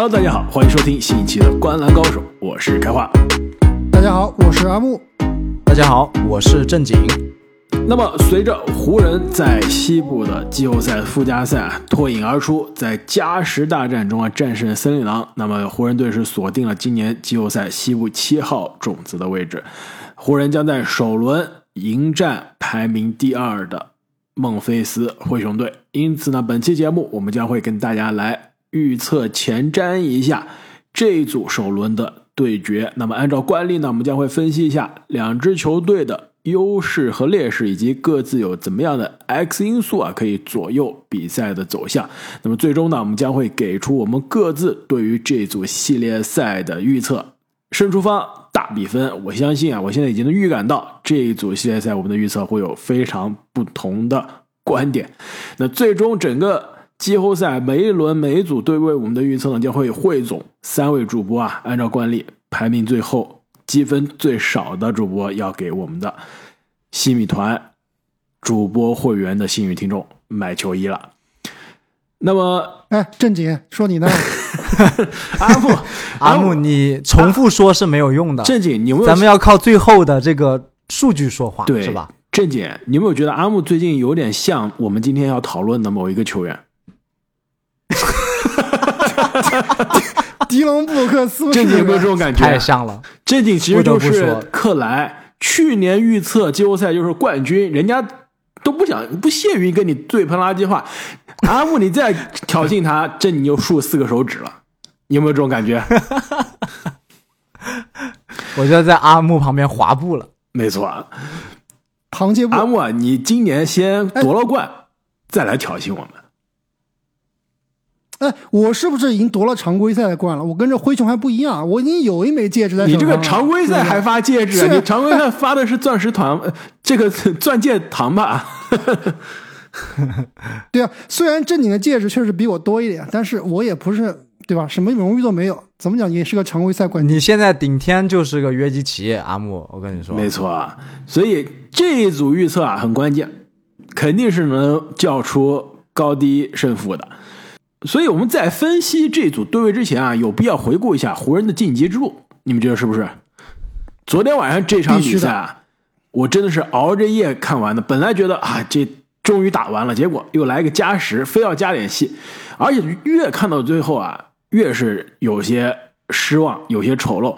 Hello，大家好，欢迎收听新一期的《观篮高手》，我是开化。大家好，我是阿木。大家好，我是正经。那么，随着湖人，在西部的季后赛附加赛啊脱颖而出，在加时大战中啊战胜森林狼，那么湖人队是锁定了今年季后赛西部七号种子的位置。湖人将在首轮迎战排名第二的孟菲斯灰熊队。因此呢，本期节目我们将会跟大家来预测前瞻一下这一组首轮的对决。那么，按照惯例呢，我们将会分析一下两支球队的优势和劣势，以及各自有怎么样的 X 因素啊，可以左右比赛的走向。那么，最终呢，我们将会给出我们各自对于这组系列赛的预测。胜出方大比分，我相信啊，我现在已经能预感到这一组系列赛我们的预测会有非常不同的观点。那最终整个季后赛每一轮每一组对位我们的预测呢，将会汇总三位主播啊，按照惯例排名最后积分最少的主播要给我们的西米团主播会员的幸运听众买球衣了。那么，哎，正经说你呢？阿木，阿木，你重复说是没有用的。正经，你有没有咱们要靠最后的这个数据说话，对是吧？？正经，你有没有觉得阿木最近有点像我们今天要讨论的某一个球员？迪隆布鲁克斯不是正经有没有这人种感觉？太像了。正经其实就是克莱，去年预测季后赛就是冠军，人家都不想不屑于跟你对喷垃圾话。阿木，你再挑衅他，这你就竖四个手指了。你有没有这种感觉？我就在阿木旁边滑步了。没错，啊唐杰布阿木啊，你今年先夺了冠，再来挑衅我们。哎，我是不是已经夺了常规赛的冠了？我跟这灰熊还不一样，我已经有一枚戒指在手你这。个常规赛还发戒指你常规赛发的是钻石糖，呃这个 钻戒糖吧？对啊，虽然正经的戒指确实比我多一点，但是我也不是对吧？什么荣誉都没有，怎么讲也是个常规赛冠军。你现在顶天就是个约基奇，阿木，我跟你说，没错啊，所以这一组预测啊很关键，肯定是能叫出高低胜负的。所以我们在分析这组对位之前啊，有必要回顾一下湖人的晋级之路，你们觉得是不是？昨天晚上这场比赛啊，我真的是熬着夜看完的。本来觉得啊，这终于打完了，结果又来个加时，非要加点戏，而且越看到最后啊，越是有些失望，有些丑陋。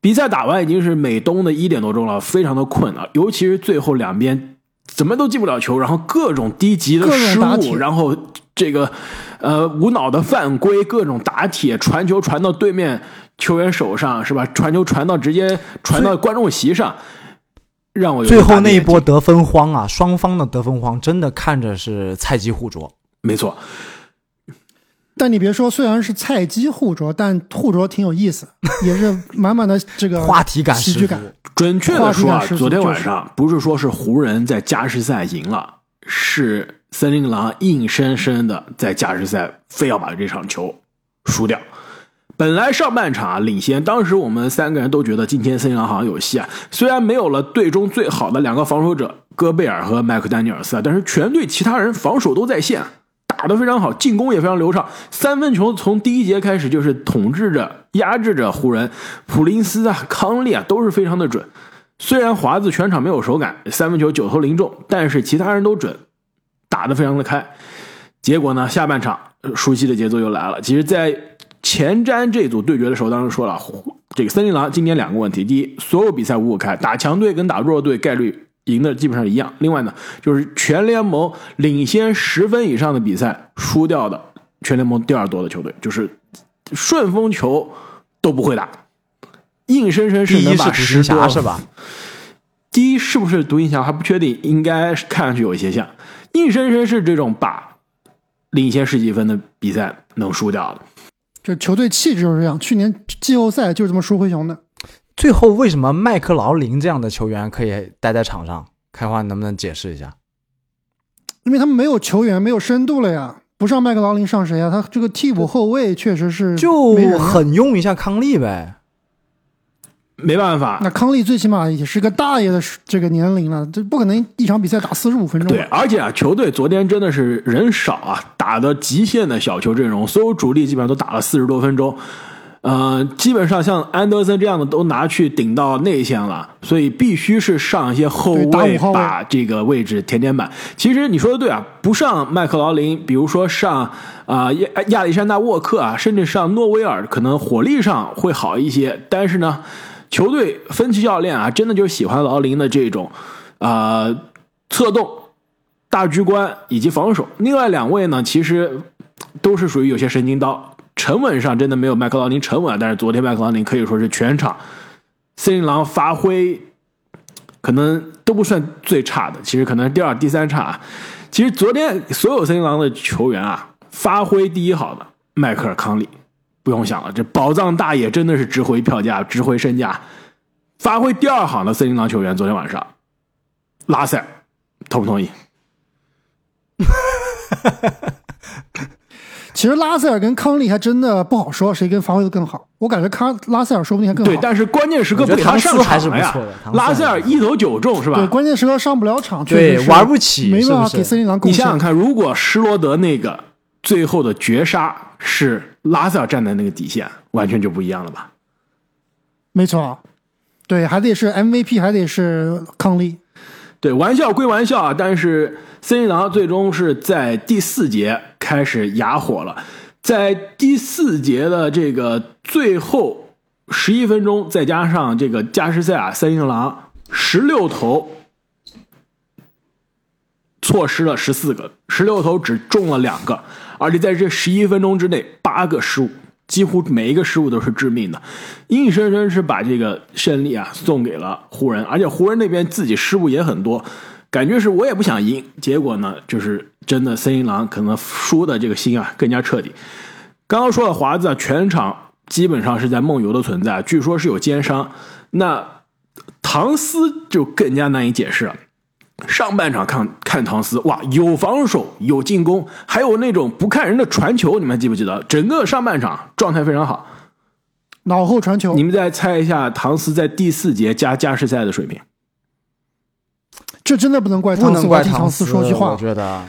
比赛打完已经是美东的一点多钟了，非常的困了，尤其是最后两边怎么都进不了球，然后各种低级的失误，然后这个呃无脑的犯规，各种打铁，传球传到对面球员手上是吧？传球传到直接传到观众席上，让我最后那一波得分荒啊，双方的得分荒真的看着是菜鸡互啄。没错，但你别说，虽然是菜鸡互啄，但互啄挺有意思，也是满满的这个 话题感喜剧感。准确的说啊昨天晚上不是说是湖人在加时赛赢了，是森林狼硬生生的在加时赛非要把这场球输掉。本来上半场领先，当时我们三个人都觉得今天森林狼好像有戏啊。虽然没有了队中最好的两个防守者戈贝尔和麦克丹尼尔斯啊，但是全队其他人防守都在线，打得非常好，进攻也非常流畅。三分球从第一节开始就是统治着、压制着湖人，普林斯啊、康利啊都是非常的准。虽然华子全场没有手感，三分球九投零中，但是其他人都准，打得非常的开。结果呢，下半场呃熟悉的节奏又来了。其实，在前瞻这组对决的时候，当时说了，这个森林狼今年两个问题：第一，所有比赛五五开，打强队跟打弱队概率赢的基本上一样；另外呢，就是全联盟领先十分以上的比赛输掉的全联盟第二多的球队，就是顺风球都不会打，硬生生是能把十多行侠是吧？第一是不是独行侠还不确定，应该是看上去有一些像，硬生生是这种把领先十几分的比赛能输掉的。就球队气质就是这样。去年季后赛就是这么输灰熊的。最后为什么麦克劳林这样的球员可以待在场上？开花能不能解释一下？因为他们没有球员，没有深度了呀。不上麦克劳林上谁呀？他这个替补后卫确实是就狠用一下康利呗。没办法。那康利最起码也是个大爷的这个年龄了，这不可能一场比赛打四十五分钟。对，而且啊，球队昨天真的是人少啊，打的极限的小球阵容，所有主力基本上都打了四十多分钟。呃，基本上像安德森这样的都拿去顶到内线了，所以必须是上一些后卫把这个位置填填满。其实你说的对啊，不上麦克劳林，比如说上啊亚亚历山大沃克啊，甚至上诺威尔，可能火力上会好一些。但是呢，球队分析教练啊，真的就喜欢劳林的这种啊策动、大局观以及防守。另外两位呢，其实都是属于有些神经刀。沉稳上真的没有麦克劳林沉稳，但是昨天麦克劳林可以说是全场森林狼发挥可能都不算最差的，其实可能第二、第三差。啊其实昨天所有森林狼的球员啊，发挥第一好的迈克尔康利不用想了，这宝藏大爷真的是值回票价、值回身价。发挥第二好的森林狼球员，昨天晚上拉塞尔同不同意？其实拉塞尔跟康利还真的不好说，谁跟发挥的更好。我感觉康拉塞尔说不定还更好。对，但是关键时刻不他上场了呀。拉塞尔一投九中是吧？对，关键时刻上不了场，对，玩不起，没办法给森林狼贡献。你想想看，如果施罗德那个最后的绝杀是拉塞尔站在那个底线，完全就不一样了吧？没错，对，还得是 MVP，还得是康利。对，玩笑归玩笑啊，但是森林狼最终是在第四节开始哑火了，在第四节的这个最后十一分钟，再加上这个加时赛啊，森林狼十六投错失了十四个，十六投只中了两个，而且在这十一分钟之内八个失误。几乎每一个失误都是致命的，硬生生是把这个胜利啊送给了湖人，而且湖人那边自己失误也很多，感觉是我也不想赢，结果呢就是真的森林狼可能输的这个心啊更加彻底。刚刚说了华子啊全场基本上是在梦游的存在，据说是有奸商，那唐斯就更加难以解释了。上半场看看唐斯，哇，有防守，有进攻，还有那种不看人的传球，你们记不记得？整个上半场状态非常好，脑后传球。你们再猜一下唐斯在第四节加加时赛的水平？这真的不能怪唐斯，怪唐斯说句话。我觉得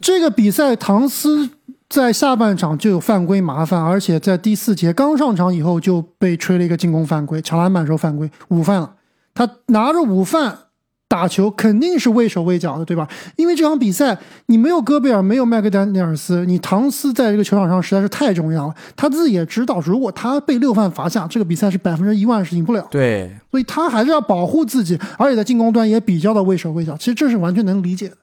这个比赛唐斯在下半场就有犯规麻烦，而且在第四节刚上场以后就被吹了一个进攻犯规，抢篮板时候犯规，午饭了。他拿着午饭。打球肯定是畏手畏脚的，对吧？因为这场比赛你没有戈贝尔，没有麦克丹尼尔斯，你唐斯在这个球场上实在是太重要了。他自己也知道，如果他被六犯罚下，这个比赛是百分之一万是赢不了。对，所以他还是要保护自己，而且在进攻端也比较的畏手畏脚。其实这是完全能理解的。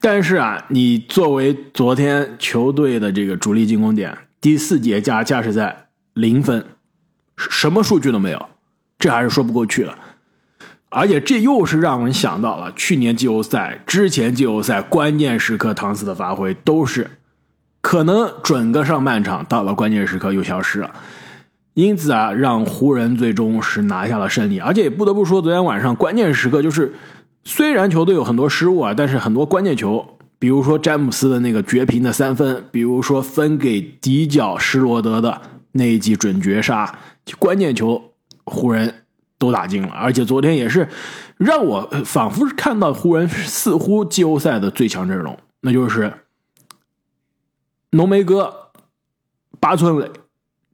但是啊，你作为昨天球队的这个主力进攻点，第四节加加时赛零分，什么数据都没有，这还是说不过去了。而且这又是让人想到了去年季后赛之前季后赛关键时刻唐斯的发挥都是可能准个上半场，到了关键时刻又消失了，因此啊，让湖人最终是拿下了胜利。而且也不得不说，昨天晚上关键时刻就是虽然球队有很多失误啊，但是很多关键球，比如说詹姆斯的那个绝平的三分，比如说分给底角施罗德的那一记准绝杀，关键球湖人。都打进了，而且昨天也是让我仿佛是看到湖人似乎季后赛的最强阵容，那就是浓眉哥、八村垒、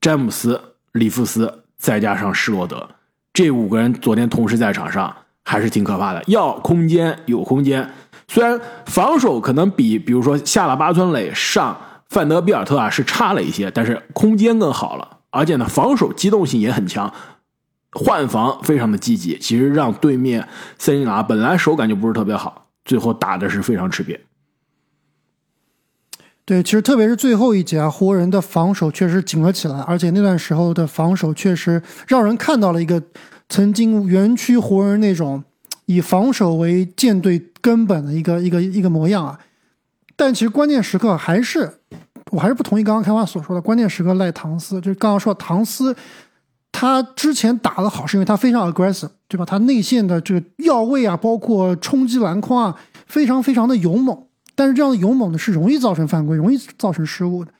詹姆斯、里弗斯，再加上施罗德，这五个人昨天同时在场上还是挺可怕的。要空间有空间，虽然防守可能比比如说下了八村垒上范德比尔特啊是差了一些，但是空间更好了，而且呢防守机动性也很强。换防非常的积极，其实让对面森林狼本来手感就不是特别好，最后打的是非常吃瘪。对，其实特别是最后一节啊，湖人的防守确实紧了起来，而且那段时候的防守确实让人看到了一个曾经园区湖人那种以防守为舰队根本的一个一个一个模样啊。但其实关键时刻还是，我还是不同意刚刚开花所说的，关键时刻赖唐斯，就是刚刚说唐斯。他之前打的好，是因为他非常 aggressive，对吧？他内线的这个要位啊，包括冲击篮筐啊，非常非常的勇猛。但是这样的勇猛呢，是容易造成犯规，容易造成失误的。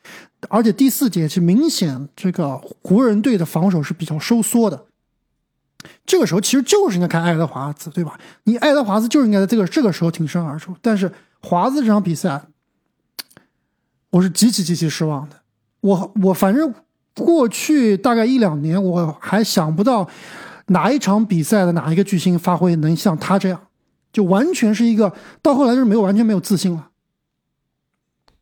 而且第四节是明显这个湖人队的防守是比较收缩的。这个时候其实就是应该看爱德华兹，对吧？你爱德华兹就应该在这个这个时候挺身而出，但是华兹这场比赛，我是极其极其失望的。我我反正过去大概一两年，我还想不到哪一场比赛的哪一个巨星发挥能像他这样，就完全是一个到后来就是没有完全没有自信了。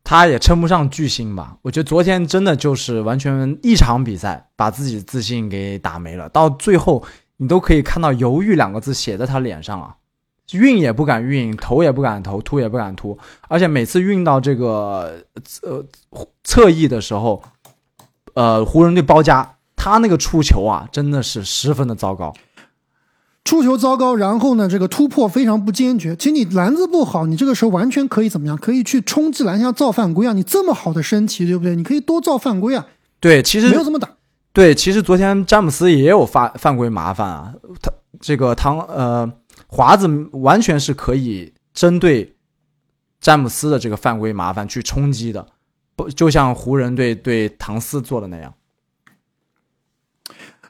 他也称不上巨星吧？我觉得昨天真的就是完全一场比赛把自己自信给打没了，到最后你都可以看到“犹豫”两个字写在他脸上啊，运也不敢运，投也不敢投，突也不敢突，而且每次运到这个呃侧翼的时候，呃，湖人队包夹他那个出球啊，真的是十分的糟糕。出球糟糕，然后呢，这个突破非常不坚决。其实你篮子不好，你这个时候完全可以怎么样？可以去冲击篮下造犯规啊！你这么好的身体，对不对？你可以多造犯规啊！对，其实没有这么打。对，其实昨天詹姆斯也有犯犯规麻烦啊。他这个唐呃华子完全是可以针对詹姆斯的这个犯规麻烦去冲击的，不就像湖人队对唐斯做的那样。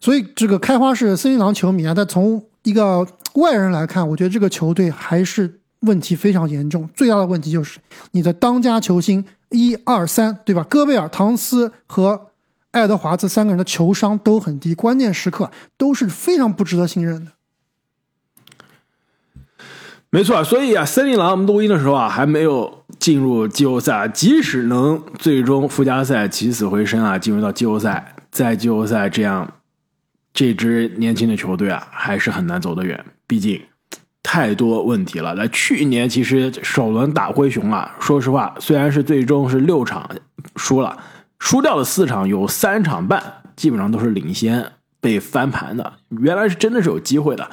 所以这个开花是森林狼球迷啊，但从一个外人来看，我觉得这个球队还是问题非常严重。最大的问题就是你的当家球星一二三，对吧？戈贝尔、唐斯和爱德华兹三个人的球商都很低，关键时刻都是非常不值得信任的。没错，所以啊，森林狼我们录音的时候啊，还没有进入季后赛。即使能最终附加赛起死回生啊，进入到季后赛，在季后赛这样。这支年轻的球队啊，还是很难走得远，毕竟太多问题了。那去年其实首轮打灰熊啊，说实话，虽然是最终是六场输了，输掉的四场有三场半基本上都是领先被翻盘的，原来是真的是有机会的。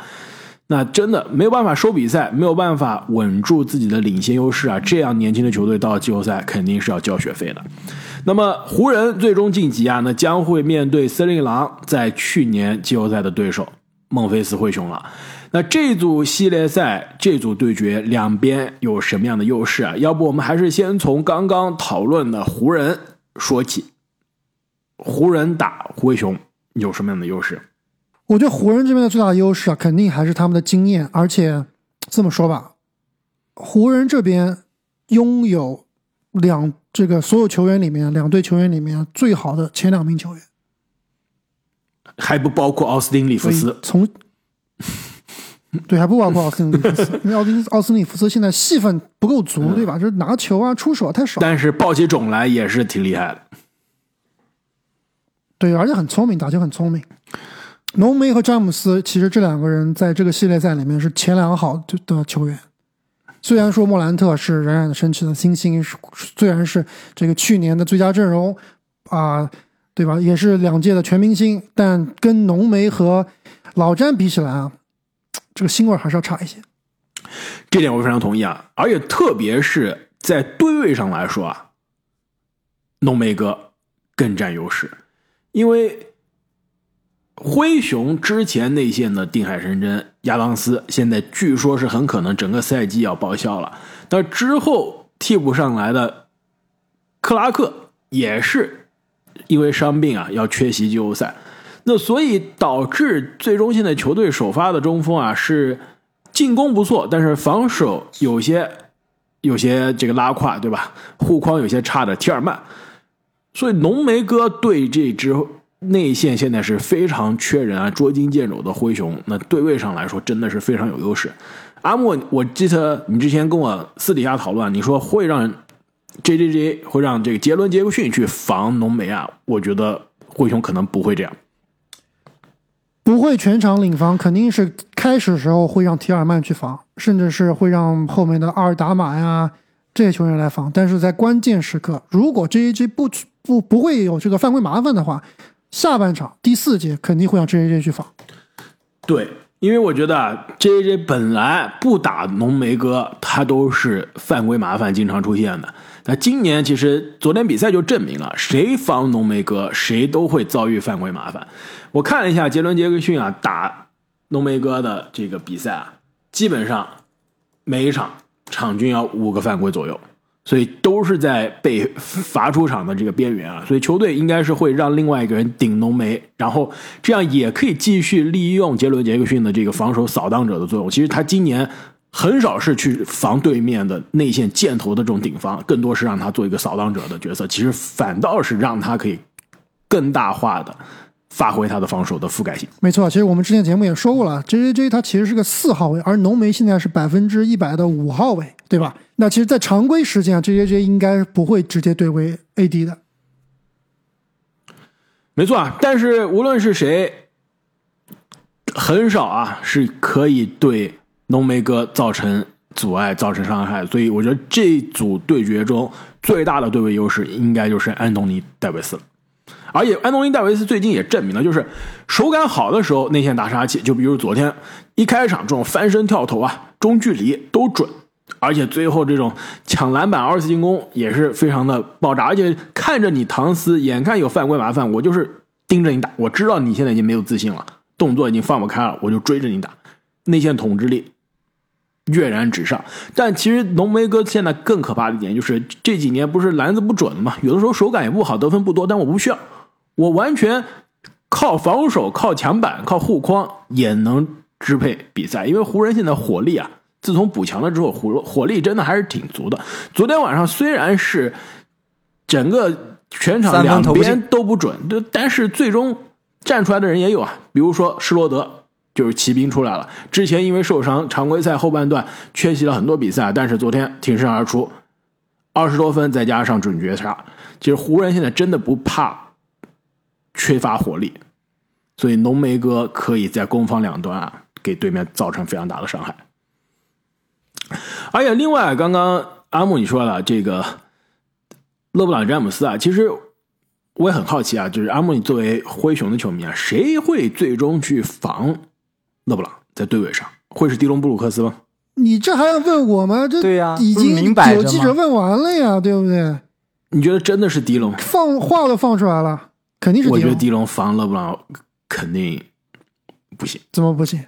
那真的没有办法收比赛，没有办法稳住自己的领先优势啊！这样年轻的球队到季后赛肯定是要交学费的。那么湖人最终晋级啊，那将会面对森林狼在去年季后赛的对手孟菲斯灰熊了。那这组系列赛这组对决两边有什么样的优势啊？要不我们还是先从刚刚讨论的湖人说起。湖人打灰熊有什么样的优势？我觉得湖人这边的最大优势啊，肯定还是他们的经验。而且这么说吧，湖人这边拥有两这个所有球员里面两队球员里面最好的前两名球员，还不包括奥斯汀·里弗斯。从 对还不包括奥斯汀·里弗斯，因为奥斯奥斯汀·里弗斯现在戏份不够足，对吧？就是拿球啊、出手太少。但是抱起种来也是挺厉害的。对，而且很聪明，打球很聪明。浓眉和詹姆斯，其实这两个人在这个系列赛里面是前两好的球员。虽然说莫兰特是冉冉升起的新星，虽然是这个去年的最佳阵容啊，对吧？也是两届的全明星，但跟浓眉和老詹比起来啊，这个腥味还是要差一些。这点我非常同意啊！而且特别是在对位上来说啊，浓眉哥更占优势，因为。灰熊之前内线的定海神针亚当斯，现在据说是很可能整个赛季要报销了。那之后替补上来的克拉克也是因为伤病啊，要缺席季后赛。那所以导致最终现在球队首发的中锋啊是进攻不错，但是防守有些有些这个拉胯，对吧？护框有些差的提尔曼。所以浓眉哥对这支。内线现在是非常缺人啊，捉襟见肘的灰熊，那对位上来说真的是非常有优势。阿莫，我记得你之前跟我私底下讨论，你说会让 J J J 会让这个杰伦杰克逊去防浓眉啊？我觉得灰熊可能不会这样，不会全场领防，肯定是开始时候会让提尔曼去防，甚至是会让后面的阿尔达马呀这些球员来防。但是在关键时刻，如果 J J J 不不不会有这个犯规麻烦的话。下半场第四节肯定会让 J J 去防，对，因为我觉得，J J J 本来不打浓眉哥，他都是犯规麻烦经常出现的。那今年其实昨天比赛就证明了，谁防浓眉哥，谁都会遭遇犯规麻烦。我看了一下杰伦杰克逊啊打浓眉哥的这个比赛啊，基本上每一场场均要五个犯规左右，所以都是在被罚出场的这个边缘啊。所以球队应该是会让另外一个人顶浓眉，然后这样也可以继续利用杰伦杰克逊的这个防守扫荡者的作用。其实他今年很少是去防对面的内线箭头的这种顶防，更多是让他做一个扫荡者的角色。其实反倒是让他可以更大化的。发挥他的防守的覆盖性，没错。其实我们之前节目也说过了，J J J 他其实是个四号位，而浓眉现在是百分之一百的五号位，对吧？那其实，在常规时间，J J J 应该不会直接对位 A D 的，没错啊。但是无论是谁，很少啊是可以对浓眉哥造成阻碍、造成伤害。所以我觉得这组对决中最大的对位优势，应该就是安东尼戴维斯了。而且安东尼戴维斯最近也证明了，就是手感好的时候内线大杀器，就比如昨天一开场这种翻身跳投啊，中距离都准，而且最后这种抢篮板二次进攻也是非常的爆炸，而且看着你唐斯，眼看有犯规麻烦，我就是盯着你打，我知道你现在已经没有自信了，动作已经放不开了，我就追着你打，内线统治力跃然纸上。但其实浓眉哥现在更可怕的一点就是这几年不是篮子不准了吗？有的时候手感也不好，得分不多，但我不需要。我完全靠防守、靠抢板、靠护框也能支配比赛，因为湖人现在火力啊，自从补强了之后，火火力真的还是挺足的。昨天晚上虽然是整个全场两边都不准，但是最终站出来的人也有啊，比如说施罗德就是骑兵出来了。之前因为受伤，常规赛后半段缺席了很多比赛，但是昨天挺身而出，二十多分再加上准绝杀。其实湖人现在真的不怕。缺乏火力，所以浓眉哥可以在攻防两端啊给对面造成非常大的伤害。而且另外，刚刚阿木你说了这个勒布朗詹姆斯啊，其实我也很好奇啊，就是阿木你作为灰熊的球迷啊，谁会最终去防勒布朗在队位上？会是迪隆布鲁克斯吗？你这还要问我吗？这对呀，已经有记者问完了呀，对不对？你觉得真的是迪隆？放话都放出来了。肯定是我觉得迪隆防勒布朗肯定不行。怎么不行？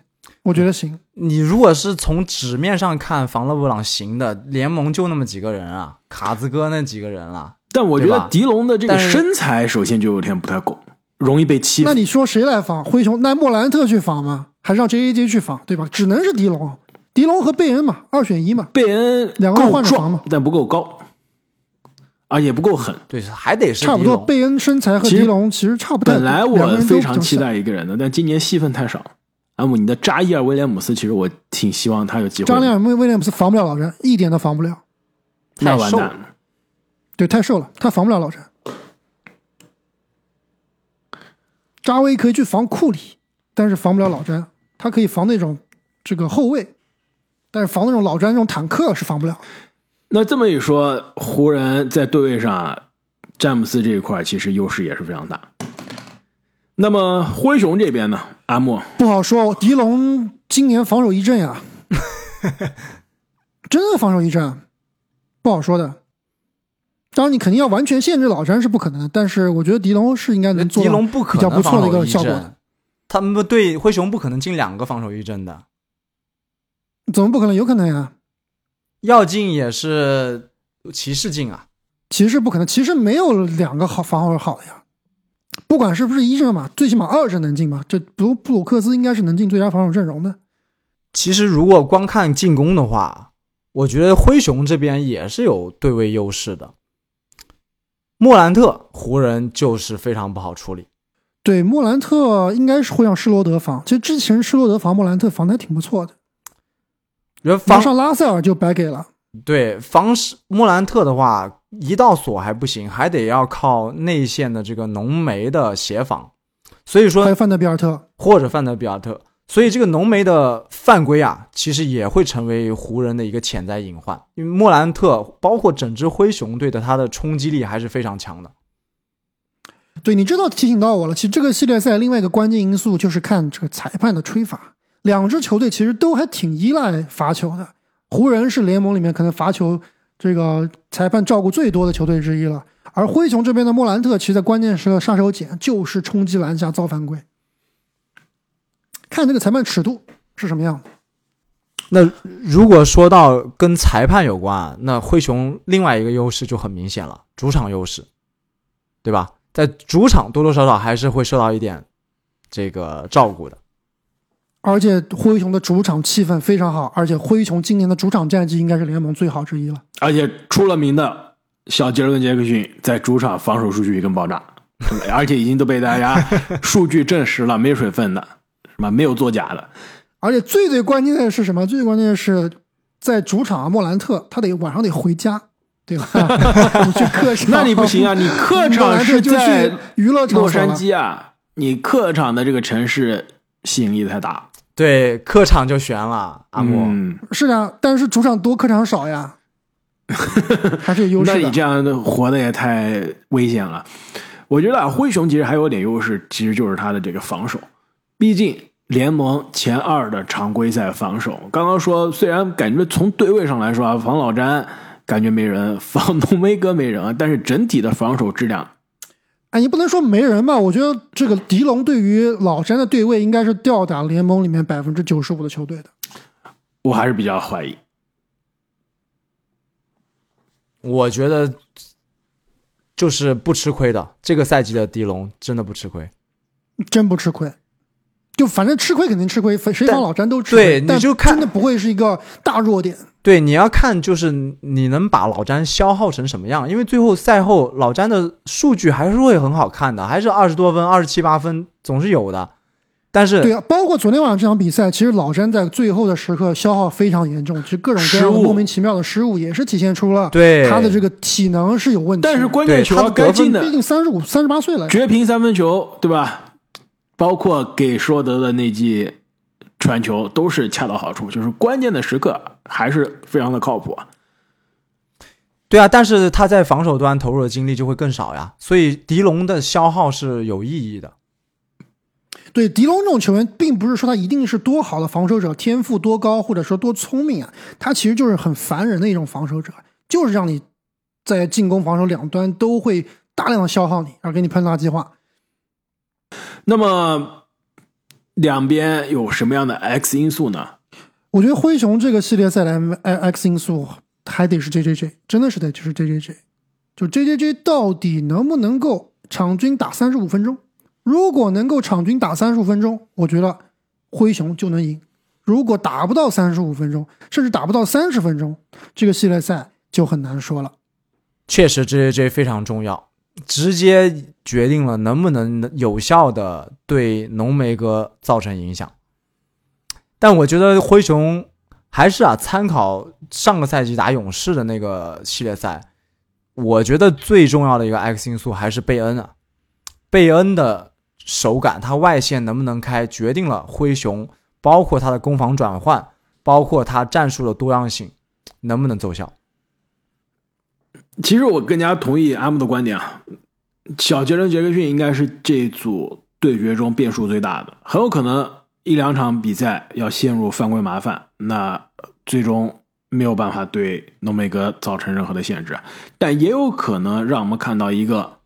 我觉得行。你如果是从纸面上看防勒布朗行的，联盟就那么几个人啊，卡兹哥那几个人了。但我觉得狄龙的这个身材首先就有点不太够，容易被欺负。那你说谁来防灰熊？那莫兰特去防吗？还是让 J A J 去防？对吧？只能是狄龙，狄龙和贝恩嘛，二选一嘛。贝恩两个人换着防嘛，但不够高。啊，也不够狠，对，还得是差不多。贝恩身材和狄龙其实差不多。本来我非常期待一个人的，但今年戏份太少。阿姆，你的扎伊尔威廉姆斯，其实我挺希望他有机会。扎伊尔威威廉姆斯防不了老詹，一点都防不了。那完蛋。对，太瘦了，他防不了老詹。扎威可以去防库里，但是防不了老詹。他可以防那种这个后卫，但是防那种老詹那种坦克是防不了。那这么一说，湖人，在对位上，詹姆斯这一块其实优势也是非常大。那么灰熊这边呢？阿莫不好说，狄龙今年防守一阵呀，真的防守一阵，不好说的。当然，你肯定要完全限制老詹是不可能的，但是我觉得狄龙是应该能做到比较不错的一个效果的。他们对灰熊不可能进两个防守一阵的，怎么不可能？有可能呀。要进也是骑士进啊，骑士不可能，骑士没有两个好防守好的呀。不管是不是一阵嘛，最起码二阵能进吧。这布布鲁克斯应该是能进最佳防守阵容的。其实如果光看进攻的话，我觉得灰熊这边也是有对位优势的。莫兰特湖人就是非常不好处理。对，莫兰特应该是会让施罗德防。其实之前施罗德防莫兰特防的还挺不错的。防上拉塞尔就白给了。对，防莫兰特的话，一道锁还不行，还得要靠内线的这个浓眉的协防。所以说，还有范德比尔特或者范德比尔特，所以这个浓眉的犯规啊，其实也会成为湖人的一个潜在隐患。因为莫兰特包括整支灰熊队的他的冲击力还是非常强的。对，你知道提醒到我了。其实这个系列赛另外一个关键因素就是看这个裁判的吹罚。两支球队其实都还挺依赖罚球的，湖人是联盟里面可能罚球这个裁判照顾最多的球队之一了，而灰熊这边的莫兰特其实在关键时刻杀手锏就是冲击篮下造犯规，看这个裁判尺度是什么样。那如果说到跟裁判有关，那灰熊另外一个优势就很明显了，主场优势，对吧？在主场多多少少还是会受到一点这个照顾的。而且灰熊的主场气氛非常好，而且灰熊今年的主场战绩应该是联盟最好之一了。而且出了名的小杰伦·杰克逊在主场防守数据一根爆炸，而且已经都被大家数据证实了，没水分的，什么没有作假的。而且最最关键的是什么？最关键的是在主场莫兰特，他得晚上得回家，对吧？你去客场，那你不行啊！你客场是在娱乐洛杉矶啊，你客场的这个城市吸引力太大。对，客场就悬了，阿莫、嗯，是啊，但是主场多，客场少呀，还是有优势。那你这样活的也太危险了。我觉得啊，灰熊其实还有点优势，其实就是他的这个防守，毕竟联盟前二的常规赛防守。刚刚说，虽然感觉从对位上来说啊，防老詹感觉没人，防浓眉哥没人，但是整体的防守质量。哎，你不能说没人吧？我觉得这个狄龙对于老詹的对位应该是吊打联盟里面百分之九十五的球队的。我还是比较怀疑。我觉得就是不吃亏的，这个赛季的狄龙真的不吃亏，真不吃亏。就反正吃亏肯定吃亏，谁防老詹都吃亏。对，你就看真的不会是一个大弱点。对，你要看就是你能把老詹消耗成什么样，因为最后赛后老詹的数据还是会很好看的，还是二十多分、二十七八分总是有的。但是对啊，包括昨天晚上这场比赛，其实老詹在最后的时刻消耗非常严重，其实各种各样的莫名其妙的失误也是体现出了对他的这个体能是有问题。但是关键球该进的，毕竟三十五、三十八岁了，绝平三分球，对吧？包括给说德的那记传球都是恰到好处，就是关键的时刻还是非常的靠谱。对啊，但是他在防守端投入的精力就会更少呀，所以狄龙的消耗是有意义的。对狄龙这种球员，并不是说他一定是多好的防守者，天赋多高，或者说多聪明啊，他其实就是很烦人的一种防守者，就是让你在进攻、防守两端都会大量的消耗你，而给你喷垃圾话。那么两边有什么样的 X 因素呢？我觉得灰熊这个系列赛来 X 因素还得是 J J J，真的是得就是 J J J，就 J J J 到底能不能够场均打三十五分钟？如果能够场均打三十五分钟，我觉得灰熊就能赢；如果打不到三十五分钟，甚至打不到三十分钟，这个系列赛就很难说了。确实，J J J 非常重要。直接决定了能不能有效的对浓眉哥造成影响，但我觉得灰熊还是啊，参考上个赛季打勇士的那个系列赛，我觉得最重要的一个 X 因素还是贝恩啊，贝恩的手感，他外线能不能开，决定了灰熊包括他的攻防转换，包括他战术的多样性能不能奏效。其实我更加同意阿木的观点啊，小杰伦·杰克逊应该是这组对决中变数最大的，很有可能一两场比赛要陷入犯规麻烦，那最终没有办法对浓眉哥造成任何的限制，但也有可能让我们看到一个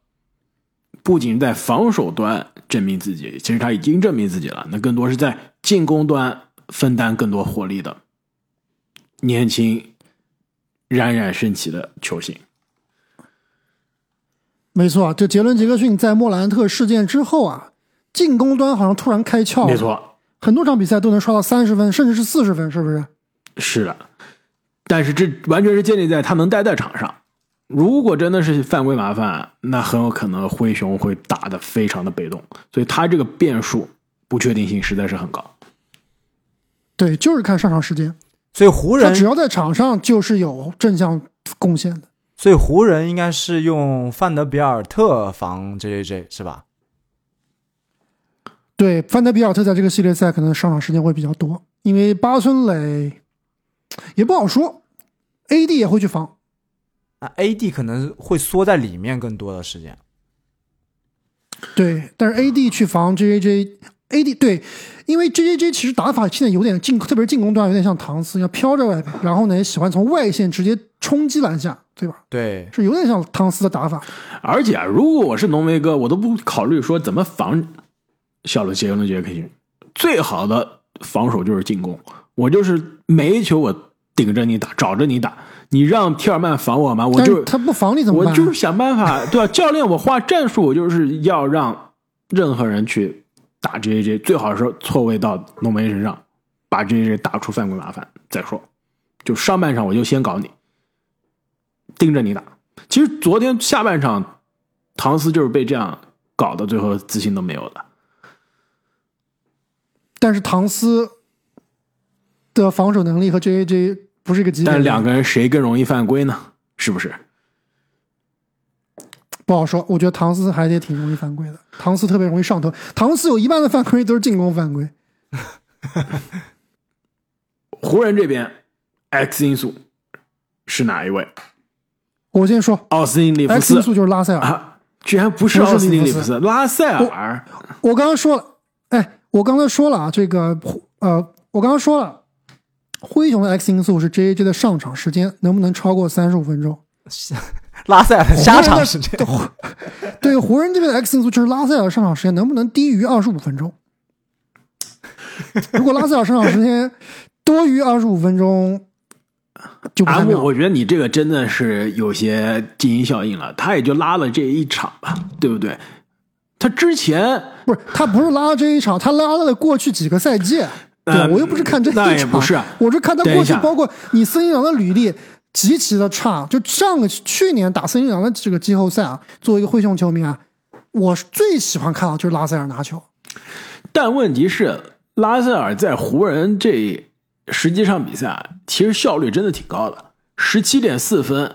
不仅在防守端证明自己，其实他已经证明自己了，那更多是在进攻端分担更多火力的年轻、冉冉升起的球星。没错，就杰伦·杰克逊在莫兰特事件之后啊，进攻端好像突然开窍。没错，很多场比赛都能刷到三十分，甚至是四十分，是不是？是的，但是这完全是建立在他能待在场上。如果真的是犯规麻烦，那很有可能灰熊会打得非常的被动。所以他这个变数不确定性实在是很高。对，就是看上场时间。所以湖人只要在场上就是有正向贡献的。所以湖人应该是用范德比尔特防 J J J 是吧？对，范德比尔特在这个系列赛可能上场时间会比较多，因为巴村磊也不好说，A D 也会去防。啊 A D 可能会缩在里面更多的时间。对，但是 A D 去防 J J J，A D 对，因为 J J J 其实打法现在有点进，特别是进攻端有点像唐斯，要飘着外边，然后呢也喜欢从外线直接冲击篮下。对吧？对，是有点像唐斯的打法。而且啊，如果我是浓眉哥，我都不考虑说怎么防小罗杰伦杰克逊。最好的防守就是进攻。我就是每一球我顶着你打，找着你打。你让提尔曼防我吗？我就他不防你怎么办？我就是想办法，对吧？教练，我画战术，我就是要让任何人去打 J J，最好是错位到浓眉身上，把 J J 打出犯规麻烦再说。就上半场我就先搞你，盯着你打。其实昨天下半场，唐斯就是被这样搞的，最后自信都没有了。但是唐斯的防守能力和 J J。不是一个级别，但两个人谁更容易犯规呢？是不是？不好说。我觉得唐斯还得挺容易犯规的。唐斯特别容易上头。唐斯有一半的犯规都是进攻犯规。湖人这边 X 因素是哪一位？我先说，奥斯汀里夫斯。X 因素就是拉塞尔啊，居然不是奥斯汀里夫斯，拉塞尔。我刚刚说了，哎，我刚才说了啊，这个呃，我刚刚说了。灰熊的 X 因素是 J J 的上场时间能不能超过三十五分钟？拉塞尔的下场时间。对湖人这边的 X 因素就是拉塞尔上场时间能不能低于二十五分钟？如果拉塞尔上场时间多于二十五分钟，就不太妙。我觉得你这个真的是有些静音效应了。他也就拉了这一场吧，对不对？他之前不是他不是拉了这一场，他拉了过去几个赛季。对，我又不是看这一场，我是看他过去，包括你森林狼的履历极其的差。就上个去年打森林狼的这个季后赛啊，作为一个灰熊球迷啊，我最喜欢看到就是拉塞尔拿球。但问题是，拉塞尔在湖人这十几场比赛，其实效率真的挺高的，十七点四分，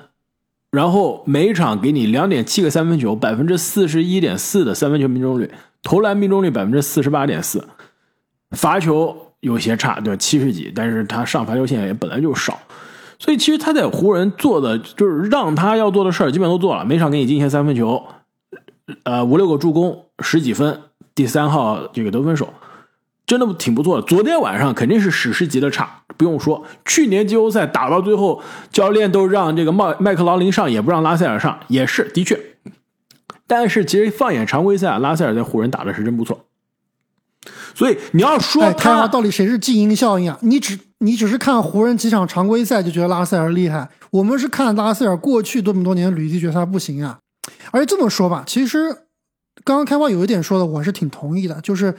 然后每场给你两点七个三分球，百分之四十一点四的三分球命中率，投篮命中率百分之四十八点四，罚球。有些差，对？七十几，但是他上罚球线也本来就少，所以其实他在湖人做的就是让他要做的事儿基本都做了，每场给你进一些三分球，呃，五六个助攻，十几分，第三号这个得分手，真的挺不错的。昨天晚上肯定是史诗级的差，不用说，去年季后赛打到最后，教练都让这个麦麦克劳林上，也不让拉塞尔上，也是的确。但是其实放眼常规赛，拉塞尔在湖人打的是真不错。所以你要说他到底谁是静音效应啊？你只你只是看湖人几场常规赛就觉得拉塞尔厉害，我们是看拉塞尔过去这么多年履历觉得他不行啊。而且这么说吧，其实刚刚开花有一点说的我是挺同意的，就是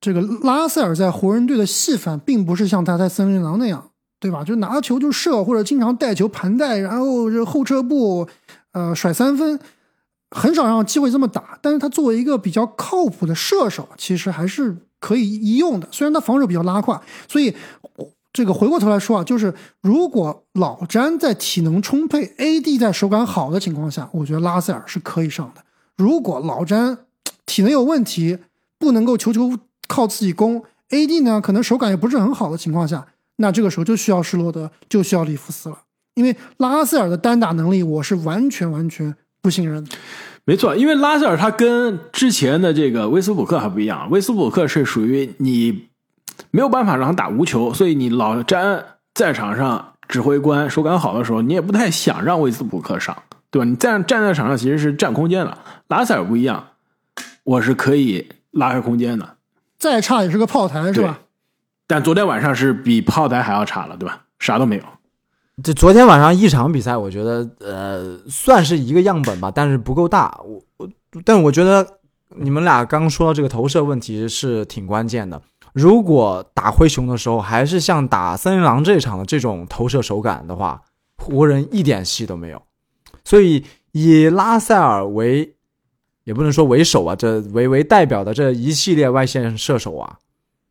这个拉塞尔在湖人队的戏份并不是像他在森林狼那样，对吧？就拿球就射，或者经常带球盘带，然后这后撤步，呃，甩三分，很少让机会这么打。但是他作为一个比较靠谱的射手，其实还是。可以一用的，虽然他防守比较拉胯，所以这个回过头来说啊，就是如果老詹在体能充沛，AD 在手感好的情况下，我觉得拉塞尔是可以上的。如果老詹 体能有问题，不能够球球靠自己攻，AD 呢可能手感也不是很好的情况下，那这个时候就需要施罗德，就需要里弗斯了。因为拉塞尔的单打能力，我是完全完全不信任的。没错，因为拉塞尔他跟之前的这个威斯布鲁克还不一样，威斯布鲁克是属于你没有办法让他打无球，所以你老詹在场上指挥官手感好的时候，你也不太想让威斯布鲁克上，对吧？你站站在场上其实是占空间的，拉塞尔不一样，我是可以拉开空间的，再差也是个炮台，是吧？但昨天晚上是比炮台还要差了，对吧？啥都没有。这昨天晚上一场比赛，我觉得呃算是一个样本吧，但是不够大。我我，但我觉得你们俩刚说到这个投射问题是挺关键的。如果打灰熊的时候还是像打森林狼这场的这种投射手感的话，湖人一点戏都没有。所以以拉塞尔为，也不能说为首啊，这为为代表的这一系列外线射手啊。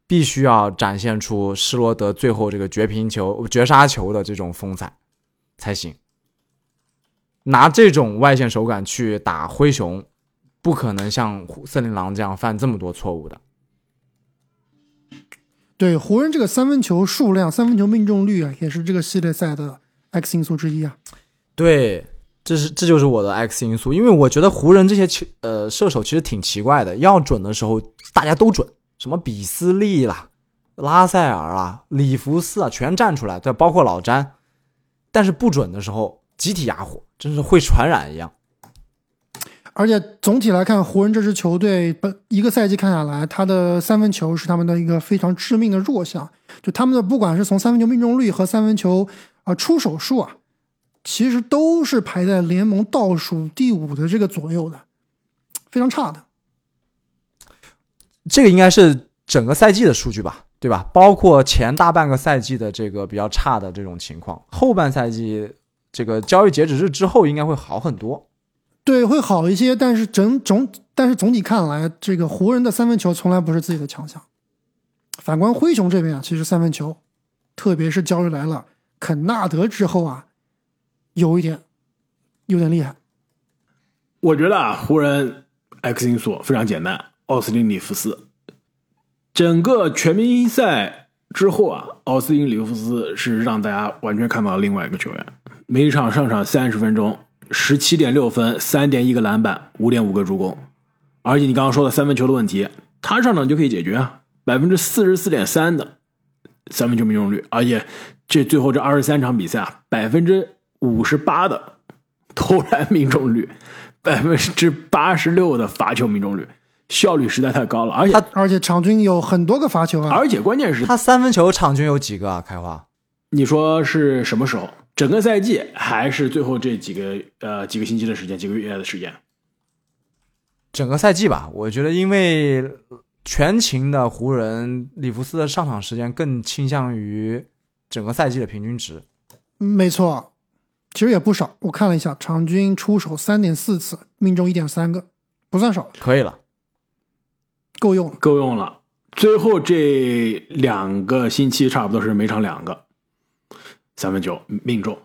必须要展现出施罗德最后这个绝平球、绝杀球的这种风采才行。拿这种外线手感去打灰熊，不可能像森林狼这样犯这么多错误的。对湖人这个三分球数量、三分球命中率啊，也是这个系列赛的 X 因素之一啊。对，这是这就是我的 X 因素，因为我觉得湖人这些球呃射手其实挺奇怪的，要准的时候大家都准。什么比斯利啦、拉塞尔啊、里弗斯啊，全站出来，对，包括老詹，但是不准的时候集体哑火，真是会传染一样。而且总体来看，湖人这支球队本一个赛季看下来，他的三分球是他们的一个非常致命的弱项。就他们的不管是从三分球命中率和三分球啊、出手数啊，其实都是排在联盟倒数第五的这个左右的，非常差的。这个应该是整个赛季的数据吧，对吧？包括前大半个赛季的这个比较差的这种情况，后半赛季这个交易截止日之后应该会好很多。对，会好一些，但是整总但是总体看来，这个湖人的三分球从来不是自己的强项。反观灰熊这边啊，其实三分球，特别是交易来了肯纳德之后啊，有一点有点厉害。我觉得啊，湖人 X 因素非常简单，奥斯汀·里弗斯。整个全明星赛之后啊，奥斯汀·里弗斯是让大家完全看到了另外一个球员，每场上场三十分钟，十七点六分，三点一个篮板，五点五个助攻，而且你刚刚说的三分球的问题，他上场就可以解决啊，百分之四十四点三的三分球命中率，而且这最后这二十三场比赛啊，百分之五十八的投篮命中率。百分之八十六的罚球命中率，效率实在太高了，而且而且场均有很多个罚球啊，而且关键是他三分球场均有几个啊？开花，你说是什么时候？整个赛季还是最后这几个呃几个星期的时间，几个月的时间？整个赛季吧，我觉得因为全勤的湖人，里弗斯的上场时间更倾向于整个赛季的平均值。没错，其实也不少。我看了一下，场均出手三点四次，命中一点三个，不算少，可以了，够用了。够用了。最后这两个星期差不多是每场两个三分球命中，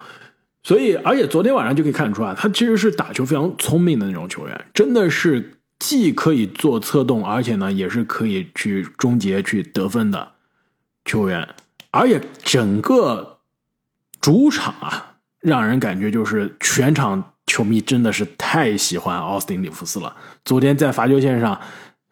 所以而且昨天晚上就可以看出啊，他其实是打球非常聪明的那种球员，真的是既可以做策动，而且呢也是可以去终结、去得分的球员，而且整个主场啊，让人感觉就是全场球迷真的是太喜欢奥斯汀·里弗斯了。昨天在罚球线上。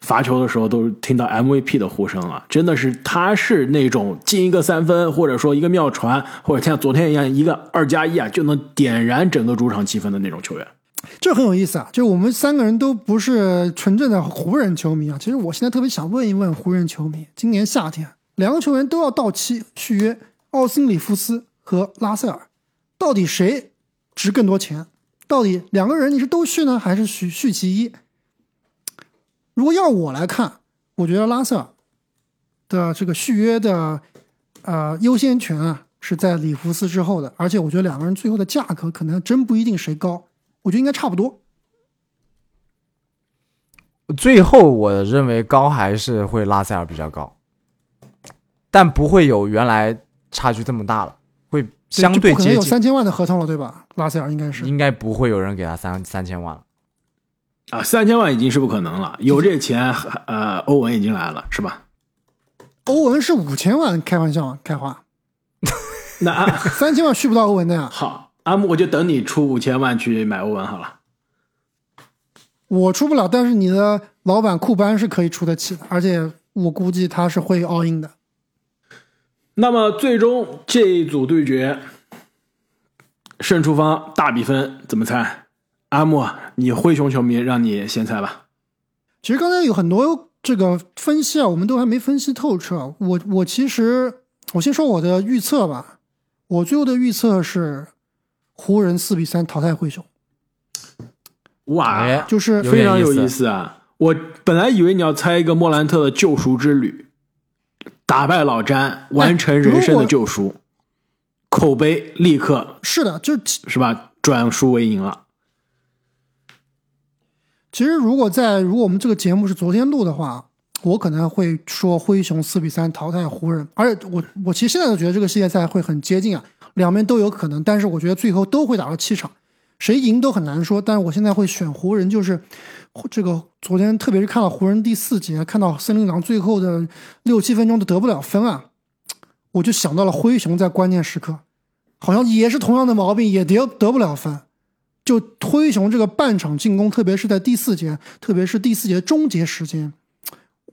罚球的时候都听到 MVP 的呼声了，真的是他是那种进一个三分，或者说一个妙传，或者像昨天一样一个二加一啊，就能点燃整个主场气氛的那种球员。这很有意思啊！就我们三个人都不是纯正的湖人球迷啊。其实我现在特别想问一问湖人球迷：今年夏天两个球员都要到期续约，奥斯·里夫斯和拉塞尔，到底谁值更多钱？到底两个人你是都续呢，还是续续其一？如果要我来看，我觉得拉塞尔的这个续约的呃优先权啊是在里弗斯之后的，而且我觉得两个人最后的价格可能还真不一定谁高，我觉得应该差不多。最后我认为高还是会拉塞尔比较高，但不会有原来差距这么大了，会相对就不可能有接近，三千万的合同了，对吧？拉塞尔应该是应该不会有人给他三三千万了。啊，三千万已经是不可能了，有这钱，呃，欧文已经来了，是吧？欧文是五千万，开玩笑啊，开花 那啊三千万续不到欧文的呀。好，阿木，我就等你出五千万去买欧文好了。我出不了，但是你的老板库班是可以出得起的，而且我估计他是会 all in 的。那么最终这一组对决，胜出方大比分怎么猜？阿木，你灰熊球迷，让你先猜吧。其实刚才有很多这个分析啊，我们都还没分析透彻。我我其实我先说我的预测吧，我最后的预测是湖人四比三淘汰灰熊，哇，哎就是非常有意思啊！我本来以为你要猜一个莫兰特的救赎之旅，打败老詹，完成人生的救赎，口碑立刻是的，就其是吧转输为赢了。其实如果在如果我们这个节目是昨天录的话，我可能会说灰熊四比三淘汰湖人，而且我我其实现在都觉得这个系列赛会很接近啊，两边都有可能，但是我觉得最后都会打到七场，谁赢都很难说。但是我现在会选湖人，就是这个昨天特别是看到湖人第四节，看到森林狼最后的六七分钟都得不了分啊，我就想到了灰熊在关键时刻，好像也是同样的毛病，也得得不了分。就灰熊这个半场进攻，特别是在第四节，特别是第四节终结时间，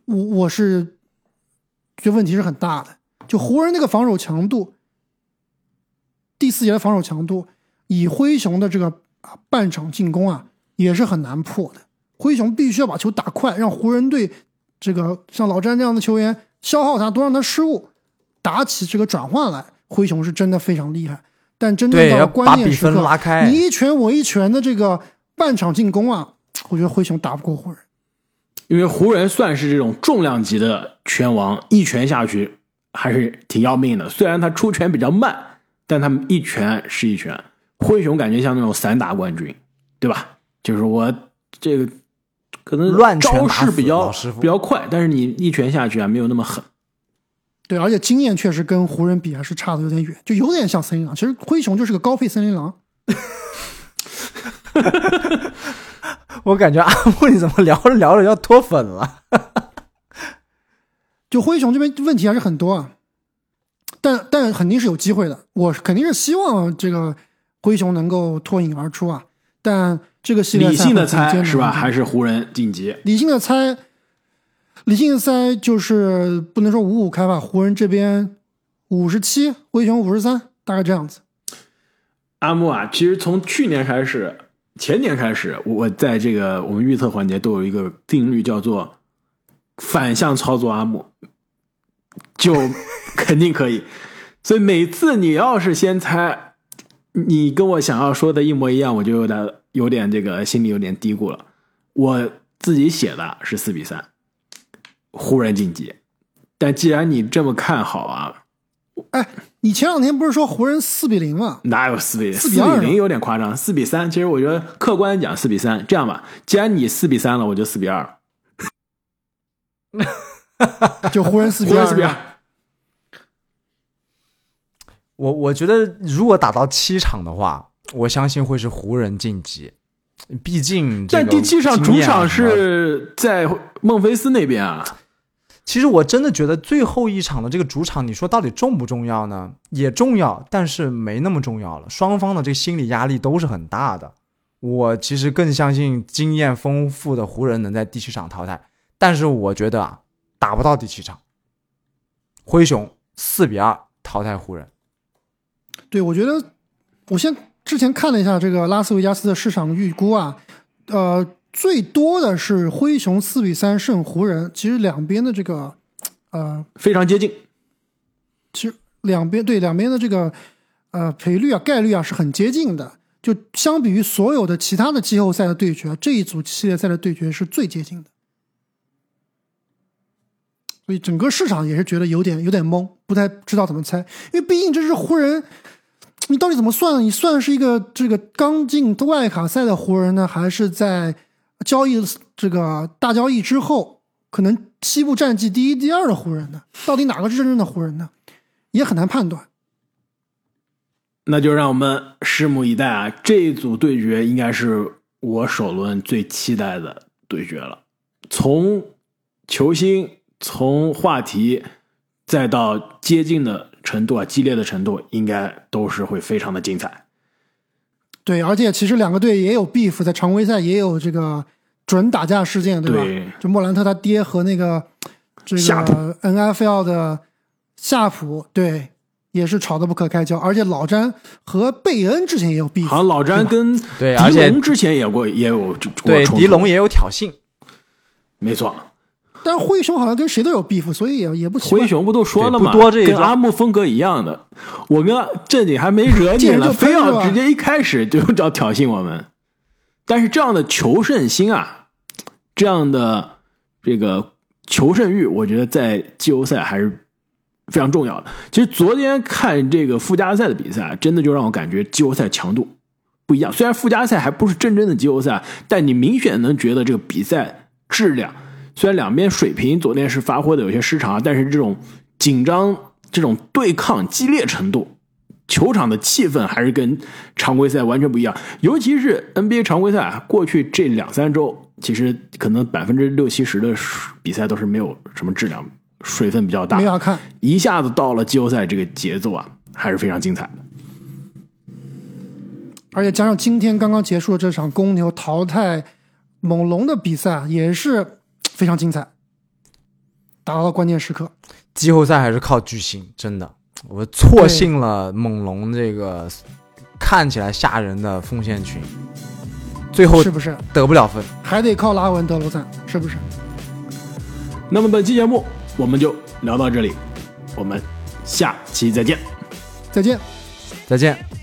我我是觉问题是很大的。就湖人那个防守强度，第四节的防守强度，以灰熊的这个啊半场进攻啊，也是很难破的。灰熊必须要把球打快，让湖人队这个像老詹这样的球员消耗他，多让他失误，打起这个转换来。灰熊是真的非常厉害，但真正到关键时刻，拉开你一拳我一拳的这个半场进攻啊，我觉得灰熊打不过湖人。因为湖人算是这种重量级的拳王，一拳下去还是挺要命的。虽然他出拳比较慢，但他们一拳是一拳。灰熊感觉像那种散打冠军，对吧？就是我这个可能招式比较比较快，但是你一拳下去啊，没有那么狠。对，而且经验确实跟湖人比还是差的有点远，就有点像森林狼。其实灰熊就是个高配森林狼。我感觉阿木你怎么聊着聊着要脱粉了？就灰熊这边问题还是很多啊，但但肯定是有机会的。我肯定是希望这个灰熊能够脱颖而出啊。但这个系列理性的猜是吧？还是湖人晋级？理性的猜，理性的猜就是不能说五五开吧。湖人这边五十七，灰熊五十三，大概这样子。阿木啊，其实从去年开始。前年开始，我在这个我们预测环节都有一个定律，叫做反向操作阿木，就肯定可以。所以每次你要是先猜，你跟我想要说的一模一样，我就有点有点这个心里有点嘀咕了。我自己写的是四比三，湖人晋级。但既然你这么看好啊，哎。你前两天不是说湖人四比零吗？哪有四比零？四比零有点夸张，四比三。其实我觉得客观讲四比三。这样吧，既然你四比三了，我就四比二。就湖人四比二。我我觉得如果打到七场的话，我相信会是湖人晋级。毕竟，在第七场主场是在孟菲斯那边啊。其实我真的觉得最后一场的这个主场，你说到底重不重要呢？也重要，但是没那么重要了。双方的这个心理压力都是很大的。我其实更相信经验丰富的湖人能在第七场淘汰，但是我觉得啊，打不到第七场。灰熊四比二淘汰湖人。对，我觉得我先之前看了一下这个拉斯维加斯的市场预估啊，呃。最多的是灰熊四比三胜湖人，其实两边的这个，呃，非常接近。其实两边对两边的这个，呃，赔率啊、概率啊是很接近的。就相比于所有的其他的季后赛的对决，这一组系列赛的对决是最接近的。所以整个市场也是觉得有点有点懵，不太知道怎么猜，因为毕竟这是湖人，你到底怎么算？你算是一个这个刚进外卡赛的湖人呢，还是在？交易这个大交易之后，可能西部战绩第一、第二的湖人呢？到底哪个是真正的湖人呢？也很难判断。那就让我们拭目以待啊！这一组对决应该是我首轮最期待的对决了。从球星、从话题，再到接近的程度啊，激烈的程度，应该都是会非常的精彩。对，而且其实两个队也有 beef，在常规赛也有这个准打架事件，对吧？就莫兰特他爹和那个这个 NFL 的夏普，对，也是吵得不可开交。而且老詹和贝恩之前也有 beef，好像老詹跟迪龙之前也过也有对迪龙也有挑衅，没错。但是灰熊好像跟谁都有 beef，所以也也不奇怪。灰熊不都说了吗？多这跟阿木风格一样的。我跟正经还没惹你呢，非要直接一开始就要挑衅我们。但是这样的求胜心啊，这样的这个求胜欲，我觉得在季后赛还是非常重要的。其实昨天看这个附加赛的比赛，真的就让我感觉季后赛强度不一样。虽然附加赛还不是真正的季后赛，但你明显能觉得这个比赛质量。虽然两边水平昨天是发挥的有些失常，但是这种紧张、这种对抗激烈程度，球场的气氛还是跟常规赛完全不一样。尤其是 NBA 常规赛，过去这两三周，其实可能百分之六七十的比赛都是没有什么质量，水分比较大。没法看，一下子到了季后赛，这个节奏啊，还是非常精彩的。而且加上今天刚刚结束的这场公牛淘汰猛龙的比赛，也是。非常精彩，打到了关键时刻。季后赛还是靠巨星，真的，我错信了猛龙这个看起来吓人的锋线群。最后是不是得不了分。还得靠拉文德罗赞？是不是？那么本期节目我们就聊到这里，我们下期再见。再见。再见。